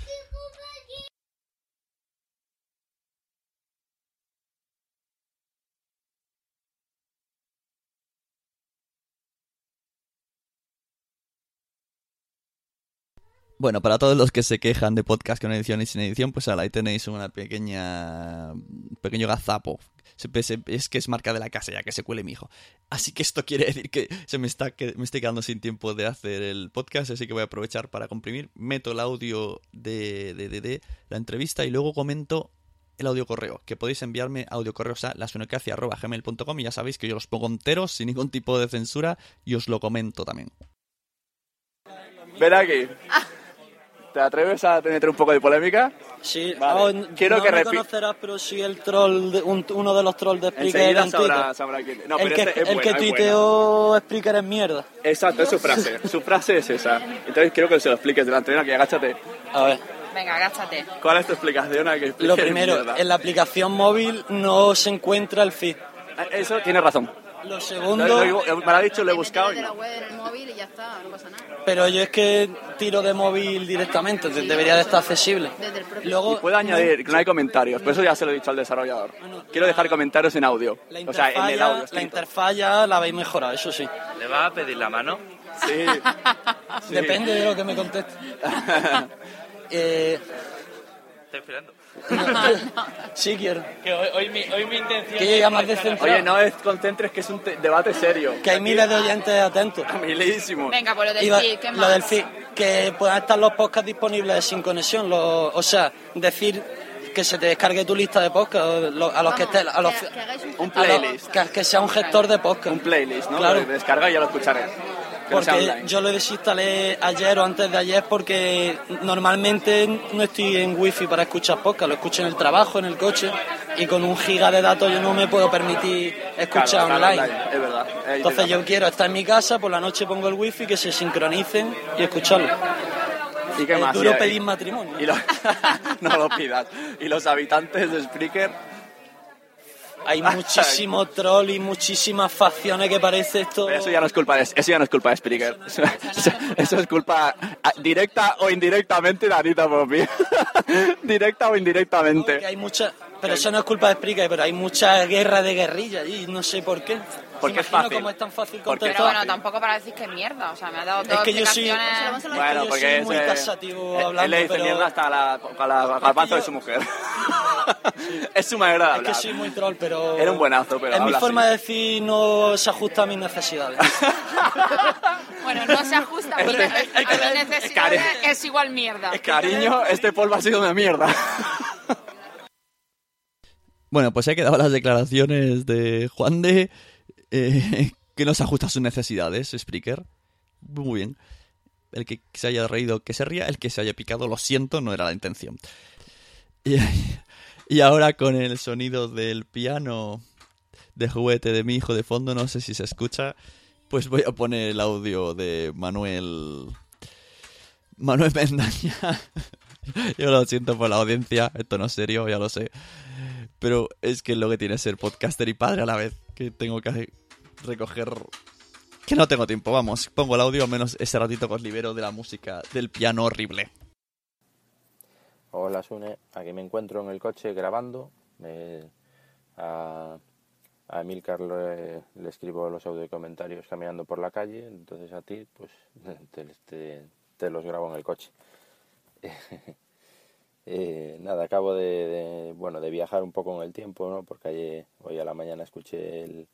Bueno, para todos los que se quejan de podcast con edición y sin edición, pues ahí tenéis una pequeña un pequeño gazapo. Es que es marca de la casa ya que se cuele mi hijo. Así que esto quiere decir que se me está que me estoy quedando sin tiempo de hacer el podcast, así que voy a aprovechar para comprimir, meto el audio de, de, de- de la entrevista y luego comento el audio correo, que podéis enviarme audio correos a lasunocracia.gmail.com y ya sabéis que yo los pongo enteros sin ningún tipo de censura y os lo comento también. Ven aquí. ¿Te atreves a meter un poco de polémica? Sí, Vale. oh, Quiero no que me conocerás, pero sí el troll, de- un- uno de los trolls de Spreaker en sabrá, Twitter. sabrá quién. No, el pero que, este es el buena, que tuiteó Spreaker es mierda. Exacto, es su frase. Su frase es esa. Entonces quiero que se lo expliques delante de una que agáchate. A ver, Venga, agáchate. ¿Cuál es tu explicación a que expliques lo primero, en la aplicación móvil no se encuentra el feed. Eso tiene razón. Lo segundo, lo- me lo ha dicho, lo he buscado de la web en el móvil y ya está, no pasa nada. pero yo es que tiro de móvil directamente, de- debería de estar accesible. Desde el propio- Luego, Y puedo añadir que no hay comentarios, por eso ya se lo he dicho al desarrollador. Quiero dejar comentarios en audio. la O sea, en el audio. la escrito. interfaz ya la habéis mejorado, eso sí. ¿Le vas a pedir la mano? Sí. sí. Depende de lo que me conteste. Eh, Estoy esperando. sí quiero. Que hoy, hoy mi, hoy mi intención Que es más descentrado. Oye, no es concentres que es un te- debate serio. Que hay miles de oyentes atentos. Milísimo. Venga, por lo del feed, ¿qué lo más? del feed, que puedan estar los podcasts disponibles sin conexión, lo- o sea, decir que se te descargue tu lista de podcasts o lo- a los que esté, a los, que- que hagáis un Un a los- playlist. que, que sea un gestor de podcast. Un playlist, ¿no? Claro. Lo Descarga y ya lo escucharé. Porque online. yo lo desinstalé ayer o antes de ayer porque normalmente no estoy en wifi para escuchar podcast, lo escucho en el trabajo, en el coche y con un giga de datos yo no me puedo permitir escuchar Claro, online. Es verdad. Entonces yo quiero estar en mi casa, por la noche pongo el wifi, que se sincronicen y escucharlo. ¿Y qué Es más? duro Y- pedir matrimonio. y lo- no lo pidas. Y los habitantes de Spreaker, Hay muchísimo troll y muchísimas facciones que parece esto... eso ya no es culpa de, eso ya no es culpa de Spreaker. Eso, eso- eso es culpa directa o indirectamente de Anita Poppy. directa o indirectamente. Hay mucha, pero eso no es culpa de Spreaker, pero hay mucha guerra de guerrilla y no sé por qué. Porque es fácil. cómo es tan fácil Porque es Pero bueno, tampoco para decir que es mierda. O sea, me ha dado Es dos que yo soy-. Bueno, yo porque soy es, muy tasativo él- hablando, él le dice pero- mierda hasta la, a la de su mujer. es su manera de Es que soy muy troll, pero... Era un buenazo, pero Es mi forma así. de decir no se ajusta a mis necesidades. Bueno, no se ajusta mi, a mi necesidades, es igual mierda. Cariño, este polvo ha sido una mierda. Bueno, pues he quedado las declaraciones de Juan de eh, que no se ajusta a sus necesidades, Spreaker. Muy bien. El que se haya reído, que se ría. El que se haya picado, lo siento, no era la intención. Y, y ahora con el sonido del piano de juguete de mi hijo de fondo, no sé si se escucha, pues voy a poner el audio de Manuel... Manuel Mendaña. Yo lo siento por la audiencia, esto no es serio, ya lo sé. Pero es que es lo que tiene ser podcaster y padre a la vez, que tengo que recoger... Que no tengo tiempo, vamos, pongo el audio, al menos ese ratito que os libero de la música del piano horrible. Hola Sune, aquí me encuentro en el coche grabando. A, a Emilcar le, le escribo los audio comentarios caminando por la calle, entonces a ti pues te- te los grabo en el coche. Eh, nada, acabo de, bueno de viajar un poco en el tiempo, ¿no? porque ayer, hoy a la mañana escuché el,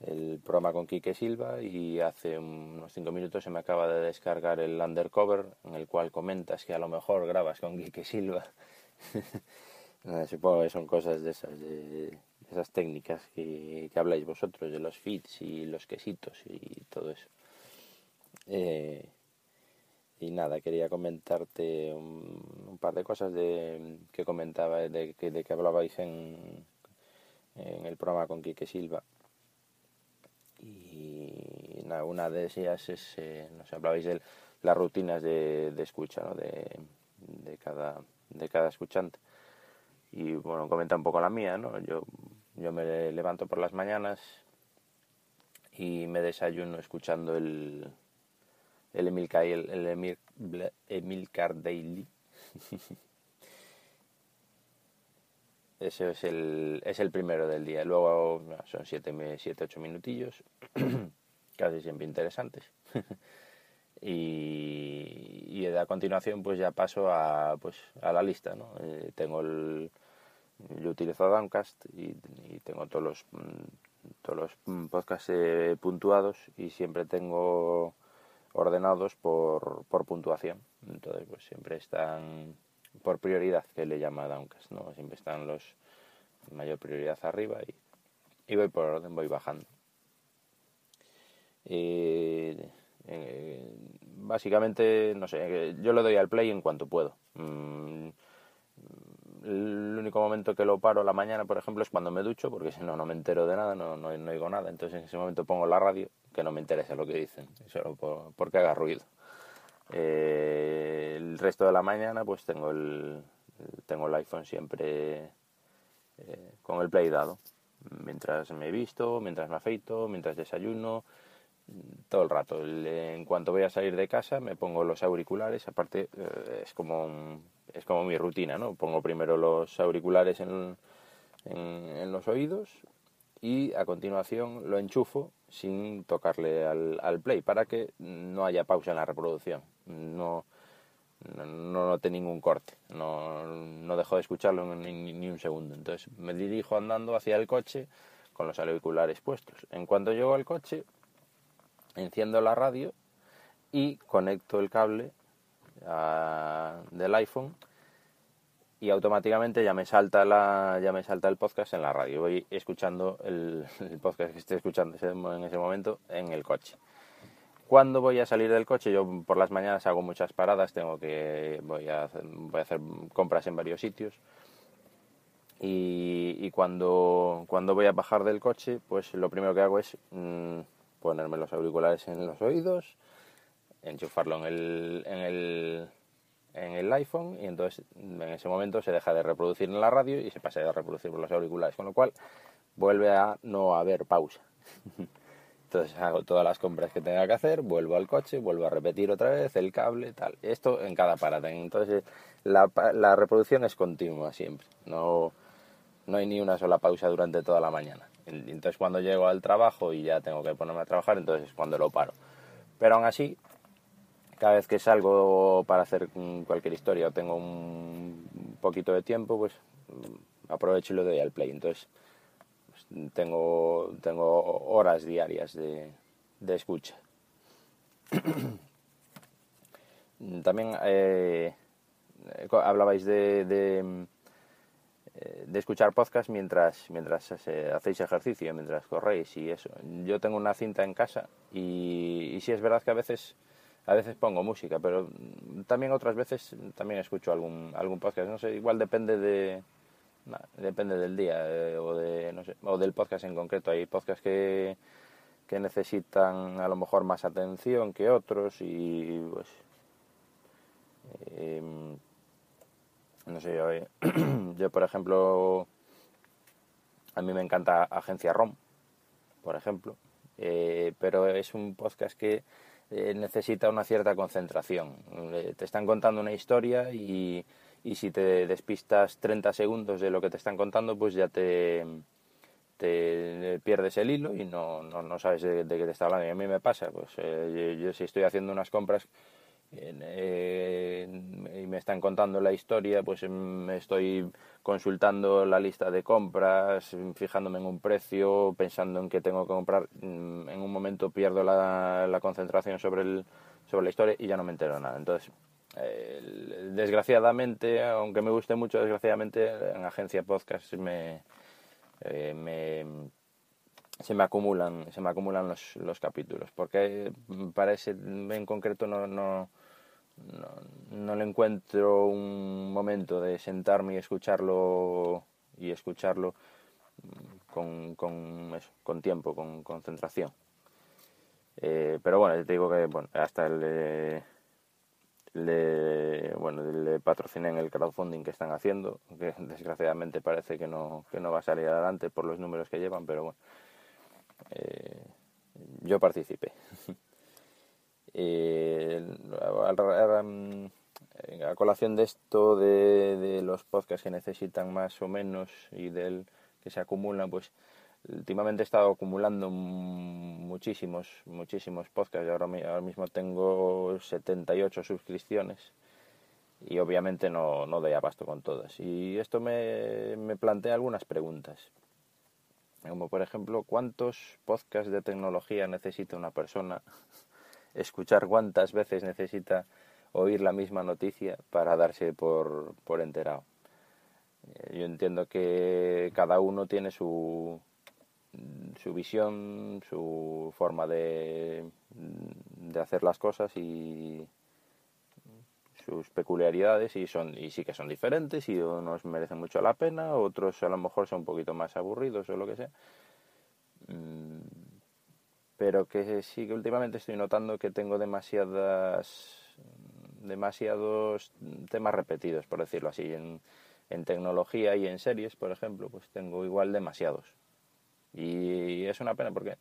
el programa con Quique Silva y hace unos cinco minutos se me acaba de descargar el Undercover en el cual comentas que a lo mejor grabas con Quique Silva. Supongo que son cosas de esas, de, de esas técnicas que, que habláis vosotros, de los feeds y los quesitos y todo eso. Eh, y nada, quería comentarte un, par de cosas de, que comentaba, de, que- de que hablabais en, en el programa con Quique Silva. Y nada, una de ellas es, eh, no sé, hablabais de las rutinas de, de escucha, ¿no? De, de, cada, de cada escuchante. Y bueno, comenta un poco la mía, ¿no? Yo, yo me levanto por las mañanas y me desayuno escuchando el, el el, Emil- Emilcar Daily. Ese es el, es el primero del día. Luego son 7, 8 minutillos, casi siempre interesantes. y, y a continuación pues ya paso a, pues, a la lista. ¿no? Eh, tengo el, yo utilizo Downcast y, y tengo todos los, mm, todos los mm, podcasts eh, puntuados y siempre tengo ordenados por, por puntuación. Entonces, pues siempre están por prioridad, que le llama Downcast, ¿no? Siempre están los mayor prioridad arriba y, y voy por orden, voy bajando. Eh, eh, básicamente, no sé, yo le doy al play en cuanto puedo. Mm, el único momento que lo paro la mañana, por ejemplo, es cuando me ducho, porque si no, no me entero de nada, no, no, no oigo nada. Entonces en ese momento pongo la radio, que no me interesa lo que dicen, solo por, porque haga ruido. Eh, el resto de la mañana, pues tengo el, tengo el iPhone siempre eh, con el play dado. Mientras me he visto, mientras me afeito, mientras desayuno, todo el rato. En cuanto voy a salir de casa me pongo los auriculares, aparte eh, es como un- es como mi rutina, ¿no? Pongo primero los auriculares en, en, en los oídos y a continuación lo enchufo sin tocarle al, al play para que no haya pausa en la reproducción. No, no, no noté ningún corte, no, no dejo de escucharlo ni, ni, un segundo. Entonces me dirijo andando hacia el coche con los auriculares puestos. En cuanto llego al coche, enciendo la radio y conecto el cable a, del iPhone y automáticamente ya me salta la ya me salta el podcast en la radio. Voy escuchando el, podcast que estoy escuchando en ese momento en el coche. Cuando voy a salir del coche yo por las mañanas hago muchas paradas tengo que voy a hacer, voy a hacer compras en varios sitios. Y, cuando cuando voy a bajar del coche pues lo primero que hago es mmm, ponerme los auriculares en los oídos enchufarlo en el, en el en el iPhone y entonces en ese momento se deja de reproducir en la radio y se pasa a reproducir por los auriculares, con lo cual vuelve a no haber pausa. Entonces hago todas las compras que tenga que hacer, vuelvo al coche, vuelvo a repetir otra vez el cable, tal. Esto en cada parada. Entonces la, la reproducción es continua siempre. No, no hay ni una sola pausa durante toda la mañana. Entonces cuando llego al trabajo y ya tengo que ponerme a trabajar, entonces es cuando lo paro. Pero aún así cada vez que salgo para hacer cualquier historia o tengo un poquito de tiempo, pues aprovecho y lo doy al play. Entonces, pues, tengo, tengo horas diarias de, de escucha. También eh, hablabais de, de, de, escuchar podcast mientras, mientras hacéis ejercicio, mientras corréis y eso. Yo tengo una cinta en casa y, y sí es verdad que a veces a veces pongo música, pero también otras veces también escucho algún, algún podcast. No sé, igual depende de depende del día eh, o de no sé, o del podcast en concreto. Hay podcasts que, que necesitan a lo mejor más atención que otros y pues eh, no sé yo, eh, yo por ejemplo a mí me encanta Agencia ROM por ejemplo eh, pero es un podcast que eh, necesita una cierta concentración. Te están contando una historia y, y, si te despistas 30 segundos de lo que te están contando, pues ya te, te pierdes el hilo y no, no, no sabes de, de, qué te está hablando. Y a mí me pasa, pues eh, yo, yo, si estoy haciendo unas compras eh, y me están contando la historia, pues me estoy consultando la lista de compras, fijándome en un precio, pensando en qué tengo que comprar. Mm, en un momento pierdo la, la concentración sobre, el, sobre la historia y ya no me entero nada. Entonces, eh, desgraciadamente, aunque me guste mucho, desgraciadamente en agencia podcast me, eh, me se me acumulan se me acumulan los, los capítulos porque para ese en concreto no, no no, no, le encuentro un momento de sentarme y escucharlo y escucharlo con, con, eso, con tiempo, con concentración. Eh, pero bueno, te digo que bueno, hasta le, le, bueno, le patrociné en el crowdfunding que están haciendo, que desgraciadamente parece que no, que no va a salir adelante por los números que llevan, pero bueno, eh, yo participé. Eh, a, colación de esto, de, de, los podcasts que necesitan más o menos y del que se acumulan, pues últimamente he estado acumulando muchísimos, muchísimos podcasts. Ahora, ahora mismo tengo 78 suscripciones y obviamente no, no doy abasto con todas. Y esto me, me plantea algunas preguntas. Como por ejemplo, ¿cuántos podcasts de tecnología necesita una persona escuchar cuántas veces necesita oír la misma noticia para darse por, por enterado. Eh, yo entiendo que cada uno tiene su, su visión, su forma de, de hacer las cosas y sus peculiaridades y son y sí que son diferentes y unos merecen mucho la pena, otros a lo mejor son un poquito más aburridos o lo que sea. Mm, pero que sí que últimamente estoy notando que tengo demasiadas demasiados temas repetidos, por decirlo así, en, en tecnología y en series, por ejemplo, pues tengo igual demasiados. Y es una pena porque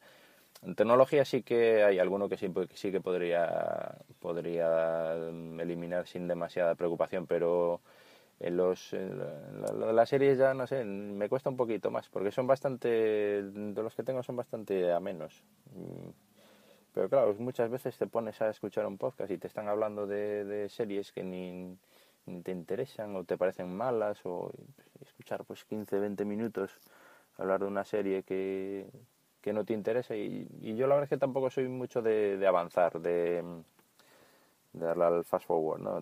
en tecnología sí que hay alguno que sí, sí que podría, podría eliminar sin demasiada preocupación, pero En los, en las series ya, no sé, me cuesta un poquito más, porque son bastante, de los que tengo son bastante amenos. Mm, Pero claro, muchas veces te pones a escuchar un podcast y te están hablando de, de series que ni, te interesan o te parecen malas, o escuchar pues 15, 20 minutos hablar de una serie que, que no te interesa. Y, yo la verdad es que tampoco soy mucho de, de avanzar, de, darle al fast forward, ¿no?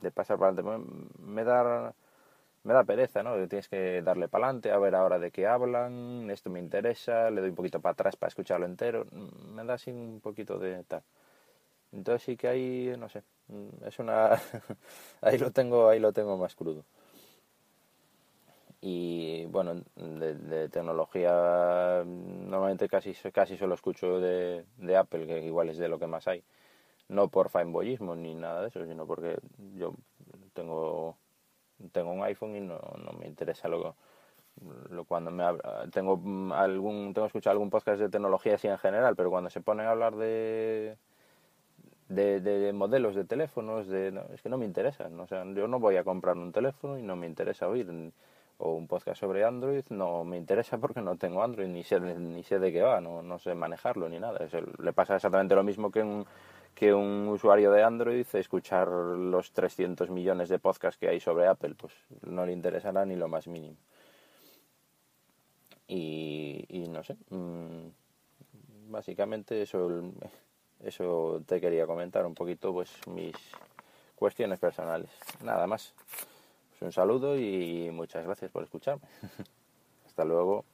De pasar para adelante. Me, da me da pereza, ¿no? Tienes que darle para adelante, a ver ahora de qué hablan, esto me interesa, le doy un poquito para atrás para escucharlo entero, me da así un poquito de tal. Entonces sí que ahí, no sé, es una... ahí lo tengo, ahí lo tengo más crudo. Y bueno, de, de tecnología normalmente casi, casi solo escucho de, de Apple, que igual es de lo que más hay. No por fanboyismo ni nada de eso, sino porque yo tengo tengo un iPhone y no, no me interesa lo, lo cuando me tengo algún tengo escuchado algún podcast de tecnología así en general pero cuando se ponen a hablar de de, de modelos de teléfonos de no, es que no me interesa ¿no? o sea, yo no voy a comprar un teléfono y no me interesa oír o un podcast sobre Android no me interesa porque no tengo Android ni sé ni sé de qué va no, no sé manejarlo ni nada Eso le pasa exactamente lo mismo que un que un usuario de Android escuchar los 300 millones de podcasts que hay sobre Apple, pues no le interesará ni lo más mínimo. Y, y no sé, mm, básicamente eso, eso te quería comentar un poquito, pues mis cuestiones personales. Nada más. Pues un saludo y muchas gracias por escucharme. Hasta luego.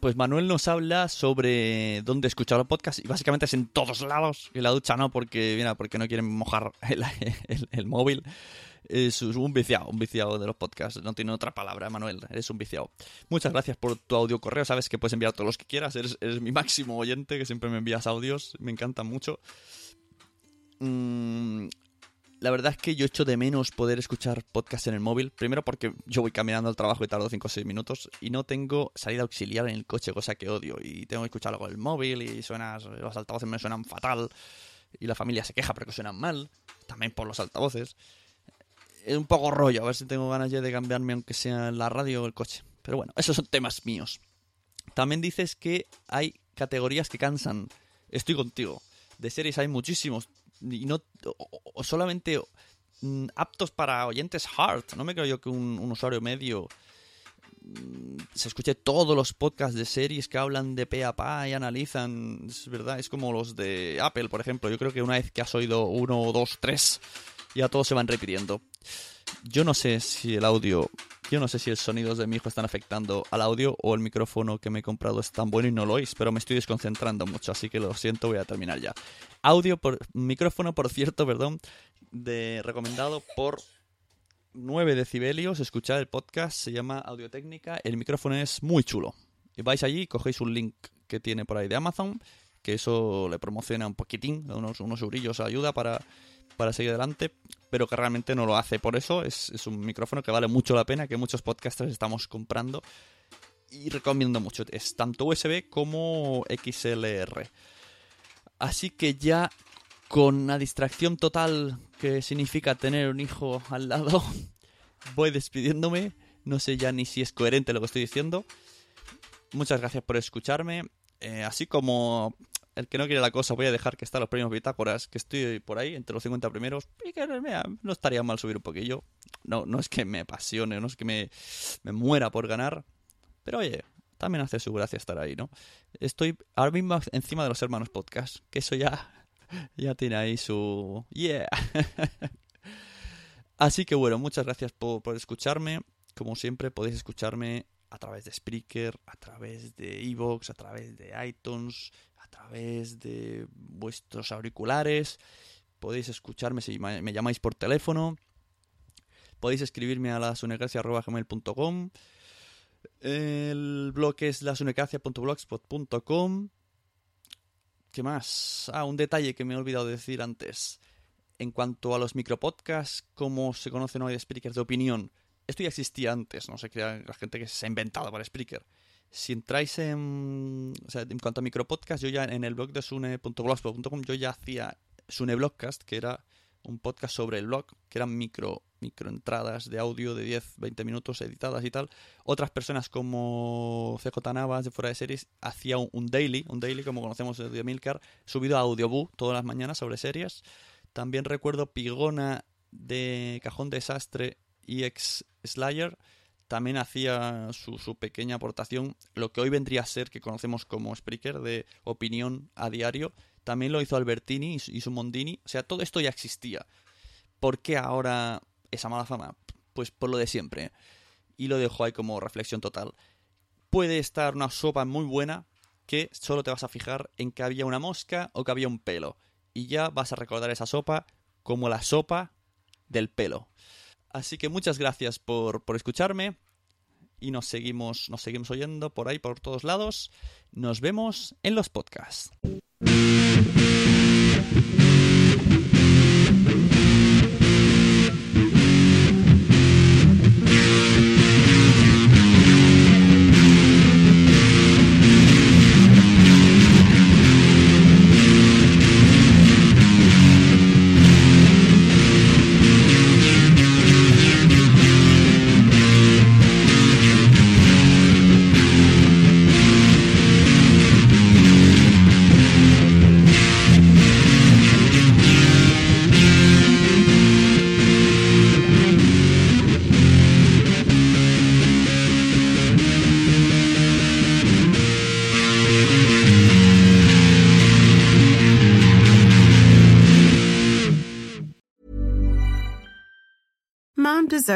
Pues Manuel nos habla sobre dónde escuchar los podcasts y básicamente es en todos lados. En la ducha no, porque, mira, porque no quieren mojar el, el- móvil. Es un viciado, un viciado de los podcasts. No tiene otra palabra, Manuel. Eres un viciado. Muchas gracias por tu audio correo. Sabes que puedes enviar todos los que quieras. Eres, mi máximo oyente, que siempre me envías audios. Me encantan mucho. Mm, la verdad es que yo echo de menos poder escuchar podcast en el móvil. Primero porque yo voy caminando al trabajo y tardo 5 o 6 minutos y no tengo salida auxiliar en el coche, cosa que odio. Y tengo que escucharlo con el móvil y suena, los altavoces me suenan fatal. Y la familia se queja porque suenan mal. También por los altavoces. Es un poco rollo, a ver si tengo ganas ya de cambiarme aunque sea en la radio o el coche. Pero bueno, esos son temas míos. También dices que hay categorías que cansan. Estoy contigo. De series hay muchísimos. Y no solamente mm, aptos para oyentes hard. No me creo yo que un, un usuario medio mm, se escuche todos los podcasts de series que hablan de pe a pa y analizan. Es verdad, es como los de Apple, por ejemplo. Yo creo que una vez que has oído uno, dos, tres, ya todos se van repitiendo. Yo no sé si el audio, yo no sé si los sonidos de mi hijo están afectando al audio o el micrófono que me he comprado es tan bueno y no lo oís, pero me estoy desconcentrando mucho, así que lo siento, voy a terminar ya. Audio por micrófono, por cierto, perdón, de recomendado por 9 decibelios, escuchar el podcast, se llama Audiotécnica, el micrófono es muy chulo. Vais allí, cogéis un link que tiene por ahí de Amazon, que eso le promociona un poquitín, unos, unos eurillos ayuda para, para seguir adelante, pero que realmente no lo hace por eso, es, un micrófono que vale mucho la pena, que muchos podcasters estamos comprando y recomiendo mucho, es tanto USB como XLR. Así que ya con una distracción total que significa tener un hijo al lado, voy despidiéndome. No sé ya ni si es coherente lo que estoy diciendo. Muchas gracias por escucharme. Eh, así como el que no quiere la cosa, voy a dejar que están los premios Bitácoras, que estoy por ahí, entre los 50 primeros. Y que mira, no estaría mal subir un poquillo. No, no es que me apasione, no es que me, me muera por ganar. Pero oye, también hace su gracia estar ahí, ¿no? Estoy ahora mismo encima de los hermanos podcast, que eso ya, ya tiene ahí su... Yeah. Así que bueno, muchas gracias por, por escucharme. Como siempre, podéis escucharme a través de Spreaker, a través de Evox, a través de iTunes, a través de vuestros auriculares. Podéis escucharme si me llamáis por teléfono. Podéis escribirme a lasunegracia.gmail.com El blog es lasunegracia.blogspot.com ¿Qué más? Ah, un detalle que me he olvidado de decir antes. En cuanto a los micropodcasts, como se conocen hoy de Spreaker de opinión, esto ya existía antes, no se crea la gente que se ha inventado para Spreaker. Si entráis en. O sea, en cuanto a micropodcast, yo ya en el blog de sune.blogspot.com yo ya hacía Sune Blogcast, que era un podcast sobre el blog, que eran micro, micro entradas de audio de 10, 20 minutos editadas y tal. Otras personas como CJ Navas de Fuera de Series hacía un, daily, un daily como conocemos de Milcar, subido a Audioboo todas las mañanas sobre series. También recuerdo Pigona de Cajón Desastre y ex Slayer también hacía su, pequeña aportación, lo que hoy vendría a ser, que conocemos como Spreaker, de opinión a diario. También lo hizo Albertini y su, y su Mondini. O sea, todo esto ya existía. ¿Por qué ahora esa mala fama? Pues por lo de siempre. Y lo dejo ahí como reflexión total. Puede estar una sopa muy buena que solo te vas a fijar en que había una mosca o que había un pelo. Y ya vas a recordar esa sopa como la sopa del pelo. Así que muchas gracias por, por, escucharme y nos seguimos, nos seguimos oyendo por ahí, por todos lados. Nos vemos en los podcasts.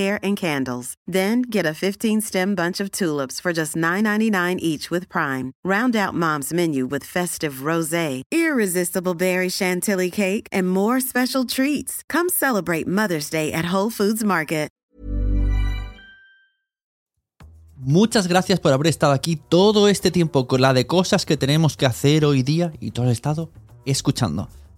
care and candles. Then get a 15 stem bunch of tulips for just $9.99 each with Prime. Round out Mom's menu with festive rose, irresistible berry chantilly cake, and more special treats. Come celebrate Mother's Day at Whole Foods Market. Muchas gracias por haber estado aquí todo este tiempo con la de cosas que tenemos que hacer hoy día y todo el estado escuchando.